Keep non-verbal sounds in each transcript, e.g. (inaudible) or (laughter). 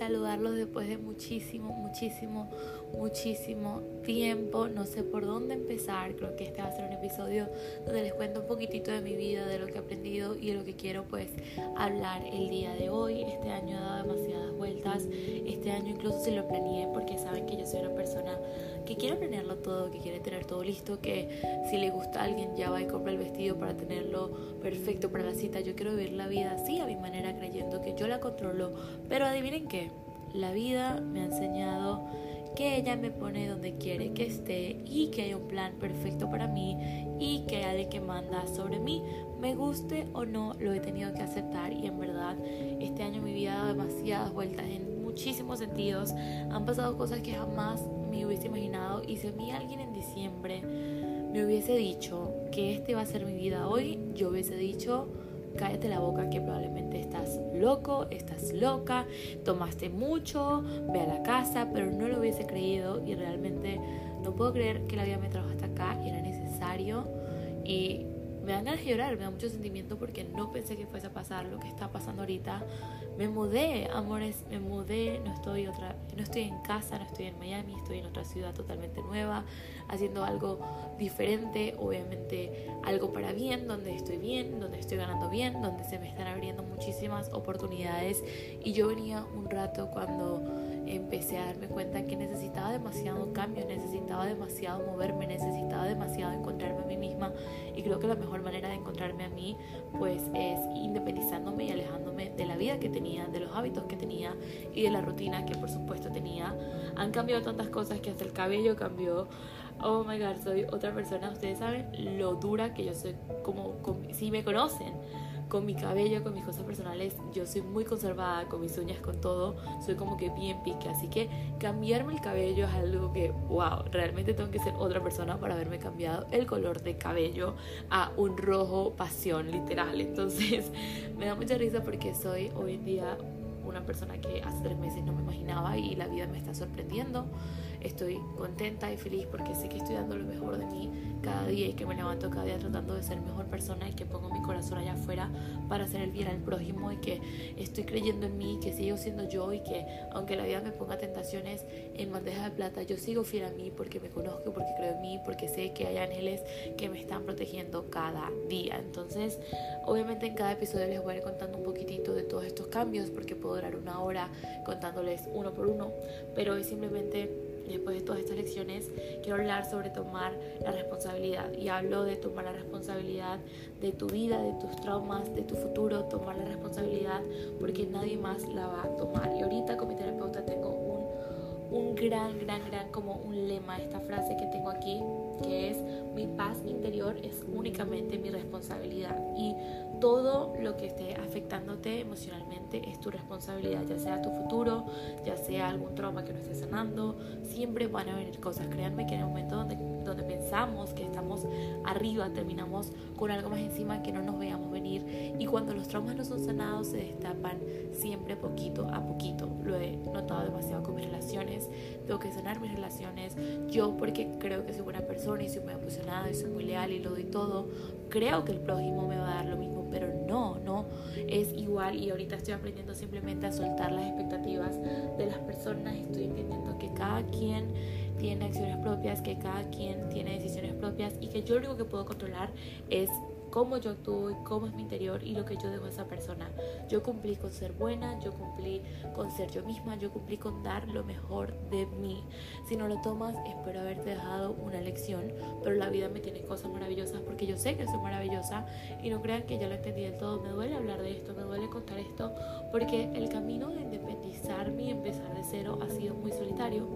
saludarlos después de muchísimo, muchísimo, muchísimo tiempo. No sé por dónde empezar. Creo que este va a ser un episodio donde les cuento un poquitito de mi vida, de lo que he aprendido y de lo que quiero pues hablar el día de hoy. Este año he dado demasiadas vueltas. Este año incluso se lo planeé porque saben que yo soy una persona que quiere planearlo todo, que quiere tener todo listo, que si le gusta a alguien ya va y compra el vestido para tenerlo perfecto para la cita. Yo quiero vivir la vida así a mi manera, creyendo que yo la controlo. Pero adivinen qué, la vida me ha enseñado que ella me pone donde quiere que esté y que hay un plan perfecto para mí y que hay alguien que manda sobre mí. Me guste o no, lo he tenido que aceptar y en verdad este año mi vida ha dado demasiadas vueltas en muchísimos sentidos. Han pasado cosas que jamás me hubiese imaginado y si a mí alguien en diciembre me hubiese dicho que este va a ser mi vida hoy, yo hubiese dicho, cállate la boca que probablemente estás loco, estás loca, tomaste mucho, ve a la casa, pero no lo hubiese creído y realmente no puedo creer que la vida me trajo hasta acá y era necesario y me dan ganas de llorar, me da mucho sentimiento porque no pensé que fuese a pasar lo que está pasando ahorita. Me mudé, amores, me mudé, no estoy otra, no estoy en casa, no estoy en Miami, estoy en otra ciudad totalmente nueva, haciendo algo diferente, obviamente algo para bien, donde estoy bien, donde estoy ganando bien, donde se me están abriendo muchísimas oportunidades y yo venía un rato cuando empecé a darme cuenta que necesitaba demasiado cambio, necesitaba demasiado moverme, necesitaba demasiado encontrarme a mí misma y creo que la mejor manera de encontrarme a mí pues es independizándome y alejándome de la vida que tenía, de los hábitos que tenía y de la rutina que por supuesto tenía. Han cambiado tantas cosas que hasta el cabello cambió. Oh my god, soy otra persona. Ustedes saben lo dura que yo soy como, como si me conocen con mi cabello, con mis cosas personales, yo soy muy conservada, con mis uñas, con todo, soy como que bien pique, así que cambiarme el cabello es algo que, wow, realmente tengo que ser otra persona para haberme cambiado el color de cabello a un rojo pasión, literal, entonces (laughs) me da mucha risa porque soy hoy en día una persona que hace tres meses no me imaginaba y la vida me está sorprendiendo. Estoy contenta y feliz porque sé que estoy dando lo mejor de mí cada día y que me levanto cada día tratando de ser mejor persona y que pongo mi corazón allá afuera para hacer el bien al prójimo y que estoy creyendo en mí, que sigo siendo yo y que aunque la vida me ponga tentaciones en bandeja de plata, yo sigo fiel a mí porque me conozco, porque creo en mí, porque sé que hay ángeles que me están protegiendo cada día. Entonces, obviamente en cada episodio les voy a ir contando un poquitito de todos estos cambios porque puedo durar una hora contándoles uno por uno, pero hoy simplemente después de todas estas lecciones, quiero hablar sobre tomar la responsabilidad. Y hablo de tomar la responsabilidad de tu vida, de tus traumas, de tu futuro, tomar la responsabilidad porque nadie más la va a tomar. Y ahorita con mi terapeuta tengo un, un gran, gran, gran, como un lema, esta frase que tengo aquí, que es mi paz interior es únicamente mi responsabilidad. Y todo lo que esté afectándote emocionalmente es tu responsabilidad, ya sea tu futuro, ya sea algún trauma que no estés sanando, siempre van a venir cosas. Créanme que en el momento donde, donde pensamos que estamos arriba, terminamos con algo más encima que no nos veamos venir. Y cuando los traumas no son sanados, se destapan siempre poquito a poquito. Lo he notado demasiado con mis relaciones. Tengo que sanar mis relaciones. Yo, porque creo que soy buena persona y soy muy apasionada y soy muy leal y lo doy todo, creo que el prójimo me va a dar lo mismo pero no, no es igual y ahorita estoy aprendiendo simplemente a soltar las expectativas de las personas, estoy entendiendo que cada quien tiene acciones propias, que cada quien tiene decisiones propias y que yo lo único que puedo controlar es cómo yo actúo y cómo es mi interior y lo que yo dejo a esa persona. Yo cumplí con ser buena, yo cumplí con ser yo misma, yo cumplí con dar lo mejor de mí. Si no lo tomas, espero haberte dejado una lección, pero la vida me tiene cosas maravillosas porque yo sé que soy maravillosa y no crean que ya lo entendí del todo. Me duele hablar de esto, me duele contar esto, porque el camino de independizarme y empezar de cero ha sido muy solitario.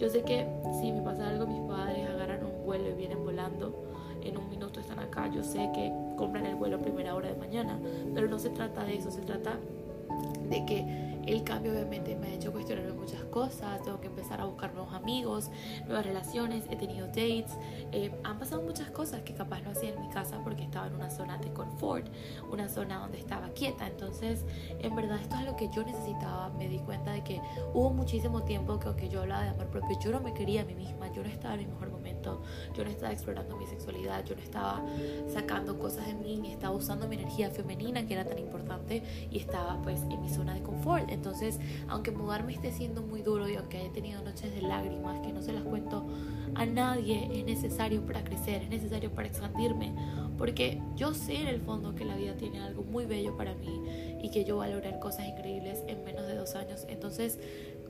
Yo sé que si me pasa algo, mis padres agarran un vuelo y vienen volando. En un minuto están acá. Yo sé que compran el vuelo a primera hora de mañana, pero no se trata de eso, se trata de que el cambio obviamente me ha hecho cuestionarme muchas cosas, tengo que empezar a buscar nuevos amigos, nuevas relaciones, he tenido dates, eh, han pasado muchas cosas que capaz no hacía en mi casa porque estaba en una zona de confort, una zona donde estaba quieta, entonces en verdad esto es lo que yo necesitaba, me di cuenta de que hubo muchísimo tiempo que aunque yo hablaba de amor propio, yo no me quería a mí misma, yo no estaba en mi mejor momento, yo no estaba explorando mi sexualidad, yo no estaba sacando cosas de mí, ni estaba usando mi energía femenina que era tan importante y estaba pues en mi zona de confort Entonces, aunque mudarme esté siendo muy duro y aunque haya tenido noches de lágrimas que no se las cuento a nadie, es necesario para crecer, es necesario para expandirme, porque yo sé en el fondo que la vida tiene algo muy bello para mí y que yo voy a lograr cosas increíbles en menos de dos años. Entonces,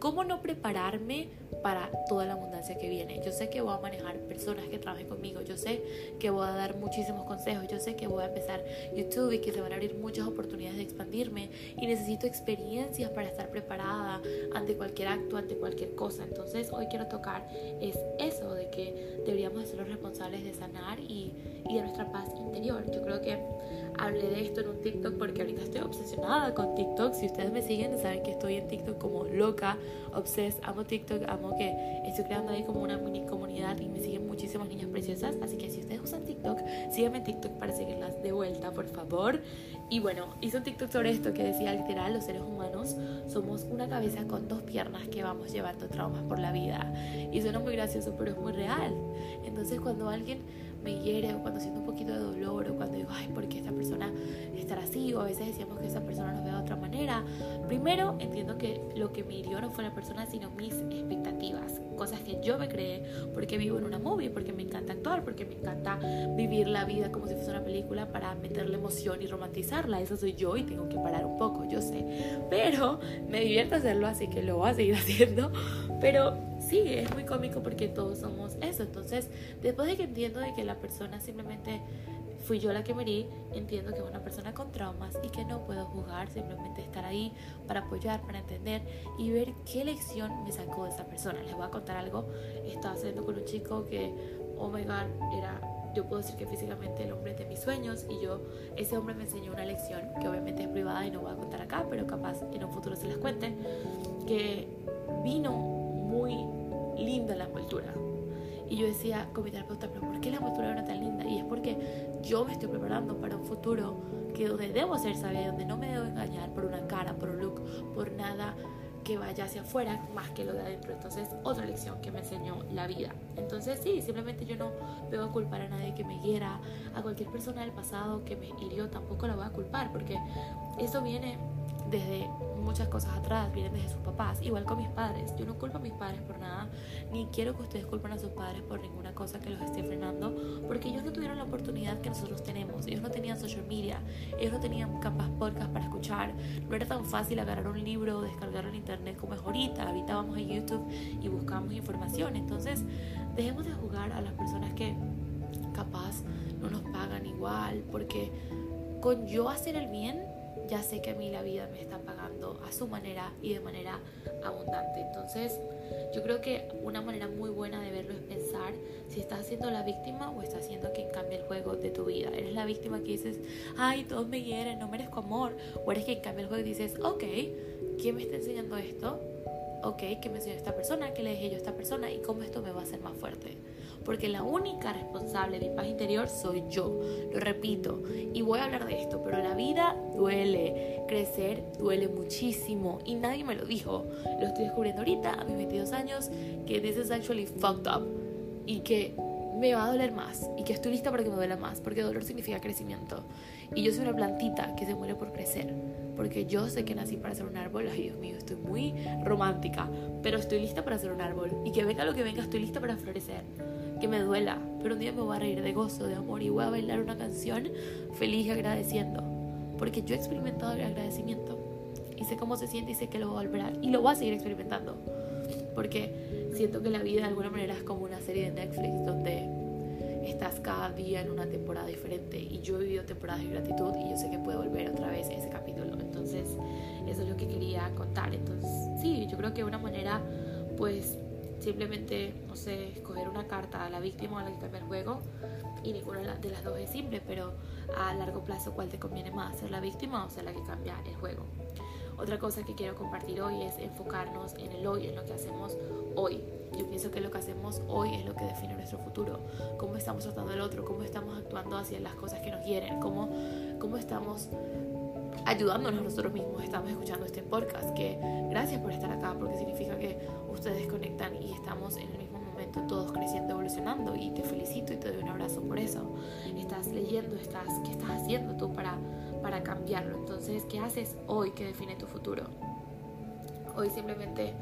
¿Cómo no prepararme para toda la abundancia que viene? Yo sé que voy a manejar personas que trabajen conmigo, yo sé que voy a dar muchísimos consejos, yo sé que voy a empezar YouTube y que se van a abrir muchas oportunidades de expandirme y necesito experiencias para estar preparada ante cualquier acto, ante cualquier cosa. Entonces hoy quiero tocar es eso de que deberíamos ser los responsables de sanar y, y de nuestra paz interior. Yo creo que hablé de esto en un TikTok porque ahorita estoy obsesionada con TikTok. Si ustedes me siguen, saben que estoy en TikTok como loca, obses, amo TikTok, amo que estoy creando ahí como una mini comunidad y me siguen muchísimas niñas preciosas. Así que si ustedes usan TikTok, síganme en TikTok para seguirlas de vuelta, por favor. Y bueno, hice un TikTok sobre esto que decía literal, los seres humanos somos una cabeza con dos piernas que vamos llevando traumas por la vida. Y suena muy gracioso, pero es muy real. Entonces cuando alguien me hiere o cuando siento un poquito de dolor o cuando digo, ay, ¿por qué esta persona estará así? O a veces decíamos que esa persona nos ve de otra manera. Primero, entiendo que lo que me hirió no fue la persona, sino mis expectativas, cosas que yo me creé porque vivo en una movie, porque me encanta actuar, porque me encanta vivir la vida como si fuese una película para meterle emoción y romantizarla. Eso soy yo y tengo que parar un poco, yo sé. Pero me divierte hacerlo, así que lo voy a seguir (laughs) haciendo. Pero sí, es muy cómico porque todos somos eso. Entonces, después de que entiendo de que la persona simplemente fui yo la que morí, entiendo que es una persona con traumas y que no puedo juzgar, simplemente estar ahí para apoyar, para entender y ver qué lección me sacó de esa persona. Les voy a contar algo. Estaba saliendo con un chico que, oh my god, era yo puedo decir que físicamente el hombre de mis sueños y yo, ese hombre me enseñó una lección que obviamente es privada y no voy a contar acá, pero capaz en un futuro se las cuente, que vino muy la envoltura. Y yo decía con mi terapeuta, pero ¿por qué la envoltura era tan linda? Y es porque yo me estoy preparando para un futuro que donde debo ser sabia, donde no me debo engañar por una cara, por un look, por nada que vaya hacia afuera más que lo de adentro. Entonces, otra lección que me enseñó la vida. Entonces, sí, simplemente yo no debo culpar a nadie que me hiera, a cualquier persona del pasado que me hirió, tampoco la voy a culpar, porque eso viene desde muchas cosas atrás, vienen desde sus papás, igual con mis padres. Yo no culpo a mis padres por nada, ni quiero que ustedes culpen a sus padres por ninguna cosa que los esté frenando, porque ellos no tuvieron la oportunidad que nosotros tenemos. Ellos no tenían social media, ellos no tenían capaz podcast para escuchar, no era tan fácil agarrar un libro o descargarlo en internet como es ahorita. Ahorita vamos a YouTube y buscamos información. Entonces, dejemos de jugar a las personas que capaz no nos pagan igual, porque con yo hacer el bien, ya sé que a mí la vida me está pagando a su manera y de manera abundante. Entonces, yo creo que una manera muy buena de verlo es pensar si estás siendo la víctima o estás haciendo quien cambie el juego de tu vida. Eres la víctima que dices, ay, todos me hieren, no merezco amor. O eres quien cambia el juego y dices, ok, ¿quién me está enseñando esto? Ok, ¿qué me enseñó esta persona? ¿Qué le dije yo a esta persona? ¿Y cómo esto me va a hacer más fuerte? Porque la única responsable de mi paz interior soy yo. Lo repito, y voy a hablar de esto, pero la vida duele, crecer duele muchísimo y nadie me lo dijo. Lo estoy descubriendo ahorita a mis 22 años que this is actually fucked up y que me va a doler más y que estoy lista para que me duela más, porque dolor significa crecimiento. Y yo soy una plantita que se muere por crecer, porque yo sé que nací para ser un árbol, ay Dios mío, estoy muy romántica, pero estoy lista para ser un árbol y que venga lo que venga, estoy lista para florecer que me duela, pero un día me voy a reír de gozo, de amor y voy a bailar una canción feliz y agradeciendo, porque yo he experimentado el agradecimiento y sé cómo se siente y sé que lo voy a volver a, y lo voy a seguir experimentando, porque siento que la vida de alguna manera es como una serie de Netflix donde estás cada día en una temporada diferente y yo he vivido temporadas de gratitud y yo sé que puedo volver otra vez a ese capítulo, entonces eso es lo que quería contar, entonces sí, yo creo que una manera pues simplemente, no sé, escoger una carta a la víctima o a la que cambia el juego y ninguna de las dos es simple, pero a largo plazo, ¿cuál te conviene más? ¿Ser la víctima o ser la que cambia el juego? Otra cosa que quiero compartir hoy es enfocarnos en el hoy, en lo que hacemos hoy. Yo pienso que lo que hacemos hoy es lo que define nuestro futuro. Cómo estamos tratando al otro, cómo estamos actuando hacia las cosas que nos quieren, cómo, cómo estamos ayudándonos nosotros mismos. Estamos escuchando este podcast, que gracias por estar acá, porque significa que ustedes conectan y estamos en el mismo momento todos creciendo, evolucionando y te felicito y te doy un abrazo por eso. Estás leyendo, estás, ¿qué estás haciendo tú para, para cambiarlo? Entonces, ¿qué haces hoy que define tu futuro? hoy simplemente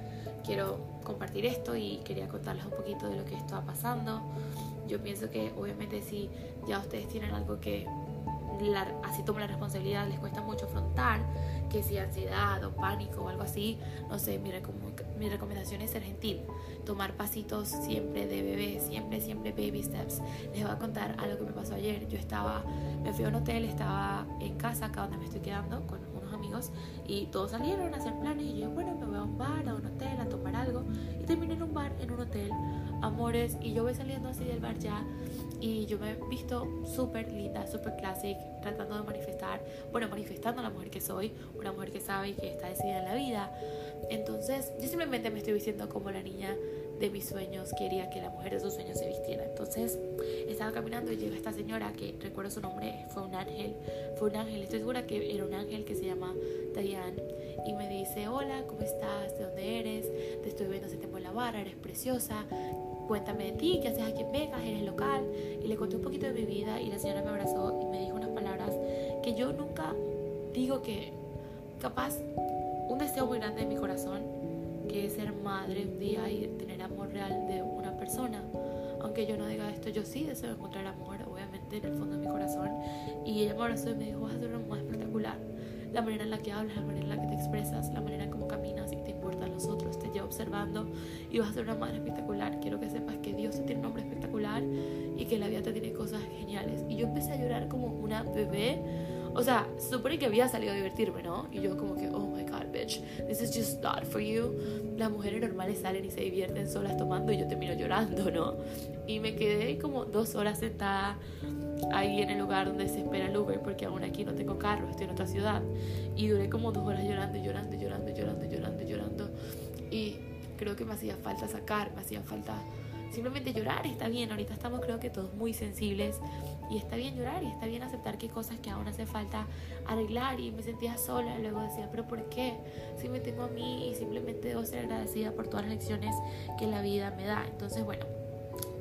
quiero compartir esto y quería contarles un poquito de lo que está pasando. Yo pienso que obviamente si ya ustedes tienen algo que así toman la responsabilidad, les cuesta mucho afrontar, que si ansiedad o pánico o algo así, no sé, mi, mi recomendación es ser gentil, tomar pasitos siempre de bebé, siempre, siempre baby steps. Les voy a contar algo que me pasó ayer. Yo estaba, me fui a un hotel, estaba en casa, acá donde me estoy quedando, con unos amigos, y todos salieron a hacer planes. Y yo, bueno, me voy a un bar, a un hotel, a tomar algo. Y terminé en un bar, en un hotel, amores, y yo voy saliendo así del bar ya y yo me he visto súper linda, súper classic, tratando de manifestar, bueno, manifestando a la mujer que soy, una mujer que sabe y que está decidida en la vida. Entonces, yo simplemente me estoy vistiendo como la niña de mis sueños quería que la mujer de sus sueños se vistiera. Entonces, estaba caminando y llega esta señora que recuerdo su nombre, fue un ángel, fue un ángel, estoy segura que era un ángel que se llama Diane y me dice, hola, ¿cómo estás? ¿De dónde eres? Te estoy viendo hace tiempo en la barra, eres preciosa, cuéntame de ti, qué haces aquí en Vegas, eres local. Y le conté un poquito de mi vida y la señora me abrazó y me dijo unas palabras que yo nunca digo que capaz un deseo muy grande de mi corazón, que es ser madre un día y tener amor real de una persona. Aunque yo no diga esto, yo sí deseo encontrar amor, obviamente, en el fondo de mi corazón. Y ella me abrazó y me dijo, vas a ser una mujer. La manera en la que hablas, la manera en la que te expresas, la manera en cómo caminas y te importan los otros, te lleva observando y vas a ser una madre espectacular. Quiero que sepas que Dios te tiene un nombre espectacular y que la vida te tiene cosas geniales. Y yo empecé a llorar como una bebé. O sea, se supone que había salido a divertirme, ¿no? Y yo como que, oh my god, bitch, this is just not for you. Las mujeres normales salen y se divierten solas tomando y yo termino llorando, ¿no? Y me quedé como dos horas sentada ahí en el lugar donde se espera el Uber porque aún aquí no tengo carro, estoy en otra ciudad. Y duré como dos horas llorando, llorando, llorando, llorando, llorando, llorando. Y creo que me hacía falta sacar, me hacía falta simplemente llorar, está bien, ahorita estamos creo que todos muy sensibles y está bien llorar y está bien aceptar que hay cosas que aún hace falta arreglar y me sentía sola, luego decía, pero ¿por qué? Si me tengo a mí y simplemente debo ser agradecida por todas las lecciones que la vida me da. Entonces, bueno,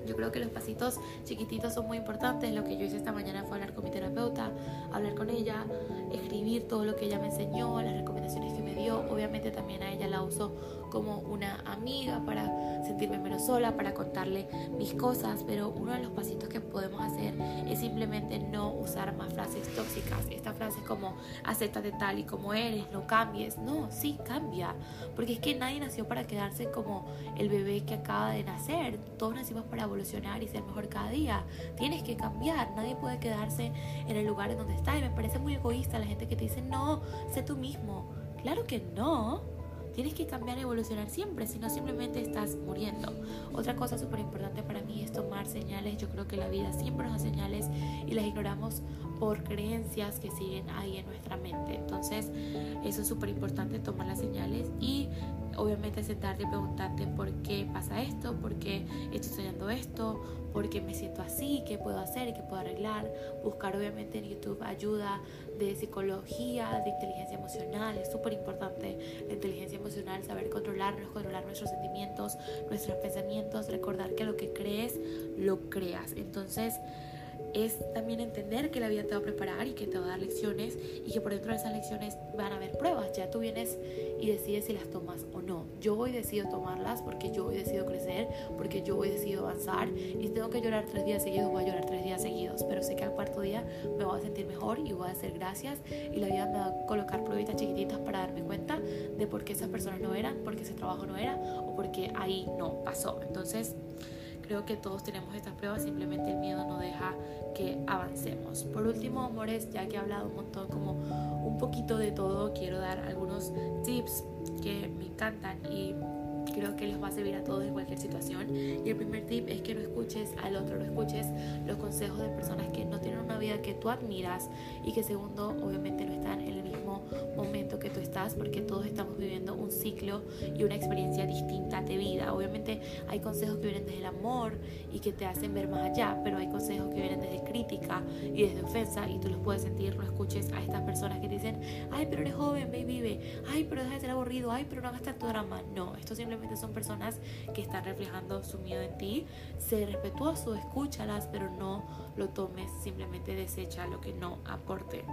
yo creo que los pasitos chiquititos son muy importantes. Lo que yo hice esta mañana fue hablar con mi terapeuta, hablar con ella, escribir todo lo que ella me enseñó, las recomendaciones que dio. Obviamente también a ella la uso como una amiga para sentirme menos sola, para contarle mis cosas, pero uno de los pasitos que podemos hacer es simplemente no usar más frases tóxicas. Esta frase como acéptate tal y como eres, no cambies. No, sí cambia, porque es que nadie nació para quedarse como el bebé que acaba de nacer. Todos nacimos para evolucionar y ser mejor cada día. Tienes que cambiar, nadie puede quedarse en el lugar en donde está y me parece muy egoísta la gente que te dice, "No, sé tú mismo." Claro que no. Tienes que cambiar evolucionar siempre, si no simplemente estás muriendo. Otra cosa súper importante para mí es tomar señales. Yo creo que la vida siempre nos da señales y las ignoramos por creencias que siguen ahí en nuestra mente. Entonces, eso es súper importante, tomar las señales y obviamente sentarte y preguntarte por qué pasa esto, por qué estoy soñando esto, por qué me siento así, qué puedo hacer qué puedo arreglar. Buscar obviamente en YouTube ayuda de psicología, de inteligencia emocional. Es súper importante la inteligencia emocional, saber controlarnos, controlar nuestros sentimientos, nuestros pensamientos, recordar que lo que crees, lo creas. Entonces, es también entender que la vida te va a preparar y que te va a dar lecciones y que por dentro de esas lecciones van a haber pruebas. Ya tú vienes y decides si las tomas o no. Yo hoy decido tomarlas porque yo hoy decido crecer, porque yo hoy decido avanzar y si tengo que llorar tres días seguidos, voy a llorar tres días seguidos, pero sé que al cuarto día me voy a sentir mejor y voy a hacer gracias y la vida me va a colocar pruebitas chiquititas para darme cuenta de por qué esas personas no eran, por qué ese trabajo no era o por qué ahí no pasó. Entonces, Creo que todos tenemos estas pruebas, simplemente el miedo no deja que avancemos. Por último, amores, ya que he hablado un montón, como un poquito de todo, quiero dar algunos tips que me encantan y creo que les va a servir a todos en cualquier situación. Y el primer tip es que no escuches al otro, no escuches los consejos de personas que no tienen una vida que tú admiras y que segundo, obviamente no están en el mismo momento que tú estás porque todos estamos viviendo un ciclo y una experiencia distinta de vida. Obviamente hay consejos que vienen desde el amor y que te hacen ver más allá, pero hay consejos que vienen desde crítica y desde ofensa y tú los puedes sentir, no escuches a estas personas que dicen, ay, pero eres joven, ve vive, ay, pero deja de ser aburrido, ay, pero no hagas tanto drama. No, esto simplemente son personas que están reflejando su miedo en ti. Sé respetuoso, escúchalas, pero no lo tomes, simplemente desecha lo que no aporte.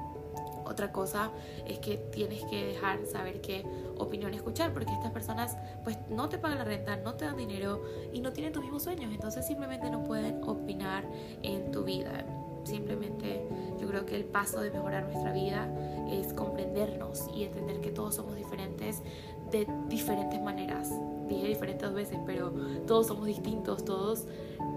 Otra cosa es que tienes que dejar saber qué opinión escuchar, porque estas personas pues no te pagan la renta, no te dan dinero y no tienen tus mismos sueños, entonces simplemente no pueden opinar en tu vida. Simplemente yo creo que el paso de mejorar nuestra vida es comprendernos y entender que todos somos diferentes de diferentes maneras. Dije diferentes veces, pero todos somos distintos, todos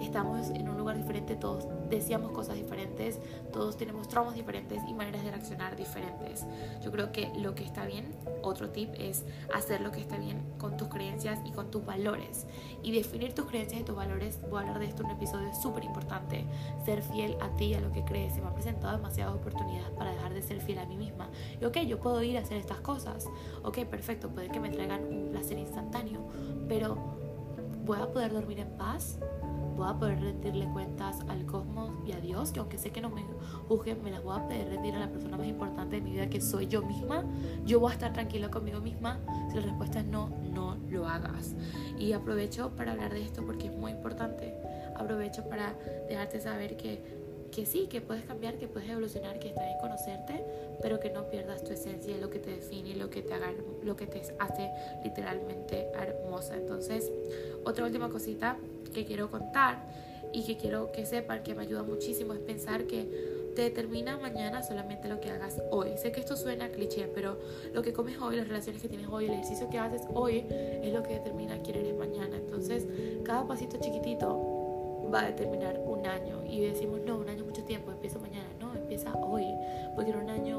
estamos en un lugar diferente, todos deseamos cosas diferentes, todos tenemos traumas diferentes y maneras de reaccionar diferentes. Yo creo que lo que está bien, otro tip, es hacer lo que está bien con tus creencias y con tus valores. Y definir tus creencias y tus valores, voy a hablar de esto en un episodio súper importante, ser fiel a ti y a lo que crees. Se me han presentado demasiadas oportunidades para dejar de ser fiel a mí misma. Y ok, yo puedo ir a hacer estas cosas. Ok, perfecto, puede que me traigan un placer instantáneo, pero voy a poder dormir en paz voy a poder rendirle cuentas al cosmos y a Dios, que aunque sé que no me juzguen, me las voy a poder rendir a la persona más importante de mi vida, que soy yo misma. Yo voy a estar tranquila conmigo misma. Si la respuesta es no, no lo hagas. Y aprovecho para hablar de esto porque es muy importante. Aprovecho para dejarte saber que que sí, que puedes cambiar, que puedes evolucionar, que está bien conocerte, pero que no pierdas tu esencia, lo que te define, lo que te haga, lo que te hace literalmente hermosa. Entonces, otra última cosita que quiero contar y que quiero que sepan que me ayuda muchísimo es pensar que te determina mañana solamente lo que hagas hoy. Sé que esto suena cliché, pero lo que comes hoy, las relaciones que tienes hoy, el ejercicio que haces hoy es lo que determina quién eres mañana. Entonces, cada pasito chiquitito va a determinar un año y decimos, no, un año mucho tiempo, empieza mañana. No, empieza hoy, porque en un año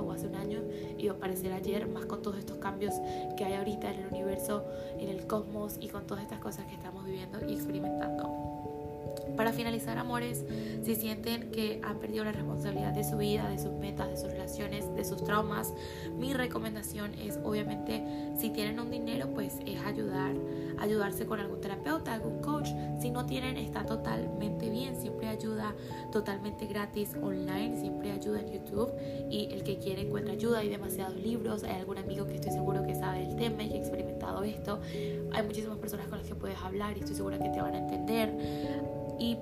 wow, hace un año iba a parecer ayer, más con todos estos cambios que hay ahorita en el universo, en el cosmos y con todas estas cosas que estamos viviendo y experimentando. Para finalizar, amores, si sienten que han perdido la responsabilidad de su vida, de sus metas, de sus relaciones, de sus traumas, mi recomendación es obviamente si tienen un dinero, pues es ayudar, ayudarse con algún terapeuta, algún coach. Si no tienen, está totalmente bien, siempre ayuda totalmente gratis online, siempre ayuda en YouTube y el que quiere encuentra ayuda, hay demasiados libros, hay algún amigo que estoy seguro que sabe el tema y que ha experimentado esto, hay muchísimas personas con las que puedes hablar y estoy segura que te van a entender y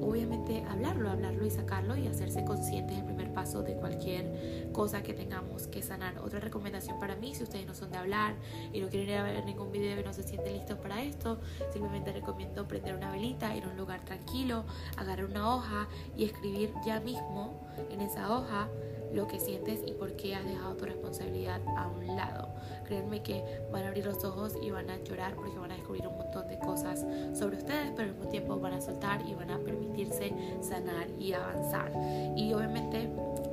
obviamente hablarlo, hablarlo y sacarlo y hacerse consciente es el primer paso de cualquier cosa que tengamos que sanar. Otra recomendación para mí, si ustedes no son de hablar y no quieren ir a ver ningún video y no se sienten listos para esto, simplemente recomiendo prender una velita, ir a un lugar tranquilo, agarrar una hoja y escribir ya mismo en esa hoja lo que sientes y por qué has dejado tu responsabilidad a un lado. Créanme que van a abrir los ojos y van a llorar porque van a descubrir un montón de cosas sobre ustedes, pero al mismo tiempo van a soltar y van a permitirse sanar y avanzar. Y obviamente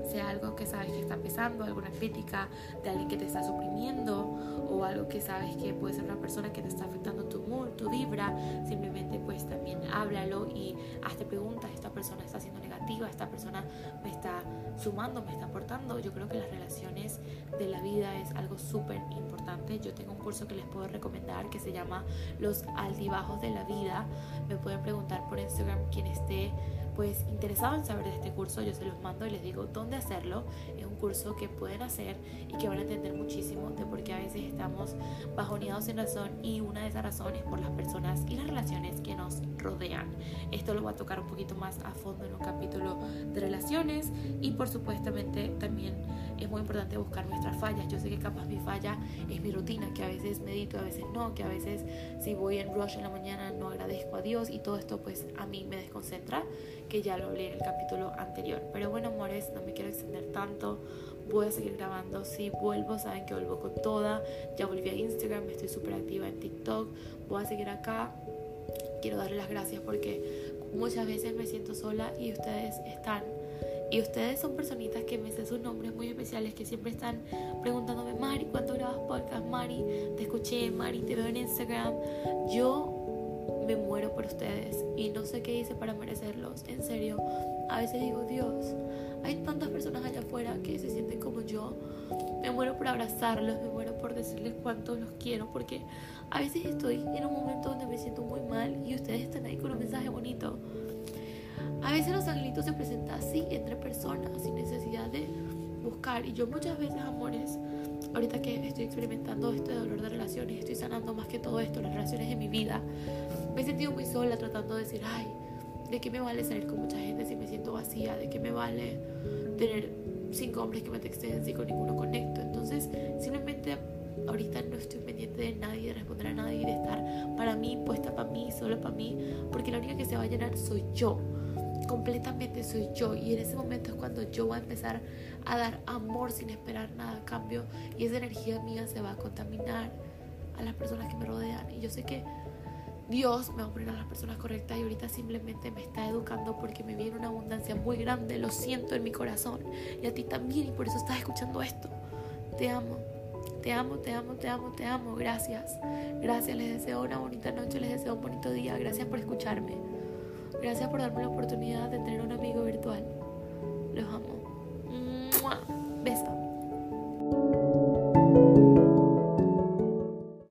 sea algo que sabes que está pesando, alguna crítica de alguien que te está suprimiendo o algo que sabes que puede ser una persona que te está afectando tu mood, tu vibra, simplemente pues también háblalo y hazte preguntas, esta persona está siendo negativa, esta persona me está sumando, me está aportando. Yo creo que las relaciones de la vida es algo súper importante. Yo tengo un curso que les puedo recomendar que se llama Los altibajos de la vida. Me pueden preguntar por Instagram quien esté pues interesado en saber de este curso, yo se los mando y les digo dónde hacerlo. Es un curso que pueden hacer y que van a entender muchísimo de por qué a veces estamos bajoneados sin razón y una de esas razones por las personas y las relaciones que nos rodean. Esto lo voy a tocar un poquito más a fondo en un capítulo de relaciones y por supuestamente también es muy importante buscar nuestras fallas. Yo sé que capaz mi falla es mi rutina, que a veces medito, a veces no, que a veces si voy en rush en la mañana no agradezco a Dios y todo esto pues a mí me desconcentra, que ya lo hablé en el capítulo anterior. Pero bueno, amores, no me quiero extender tanto. Voy a seguir grabando. Si vuelvo, saben que vuelvo con toda. Ya volví a Instagram, estoy súper activa en TikTok. Voy a seguir acá. Quiero darles las gracias porque muchas veces me siento sola y ustedes están y ustedes son personitas que me hacen sus nombres muy especiales, que siempre están preguntándome, Mari, ¿cuánto grabas podcast? Mari, te escuché, Mari, te veo en Instagram. Yo me muero por ustedes y no sé qué hice para merecerlos. En serio, a veces digo, Dios, hay tantas personas allá afuera que se sienten como yo. Me muero por abrazarlos, me muero por decirles cuánto los quiero, porque a veces estoy en un momento donde me siento muy mal y ustedes están ahí con un mensaje bonito A veces los angelitos se presentan así, entre personas, sin necesidad de buscar. Y yo muchas veces, amores, ahorita que estoy experimentando esto de dolor de relaciones, estoy sanando más que todo esto, las relaciones de mi vida, me he sentido muy sola tratando de decir, ay, ¿de qué me vale salir con mucha gente si me siento vacía? ¿De qué me vale tener cinco hombres que me texten si con ninguno conecto? Entonces, simplemente ahorita no estoy pendiente de nadie, de responder a nadie, de estar para mí, puesta para mí, solo para mí, porque la única que se va a llenar soy yo completamente soy yo y en ese momento es cuando yo voy a empezar a dar amor sin esperar nada a cambio y esa energía mía se va a contaminar a las personas que me rodean y yo sé que Dios me va a poner a las personas correctas y ahorita simplemente me está educando porque me viene una abundancia muy grande, lo siento en mi corazón y a ti también y por eso estás escuchando esto. Te amo, te amo, te amo, te amo, te amo, gracias. Gracias, les deseo una bonita noche, les deseo un bonito día, gracias por escucharme. Gracias por darme la oportunidad de tener un amigo virtual. Los amo.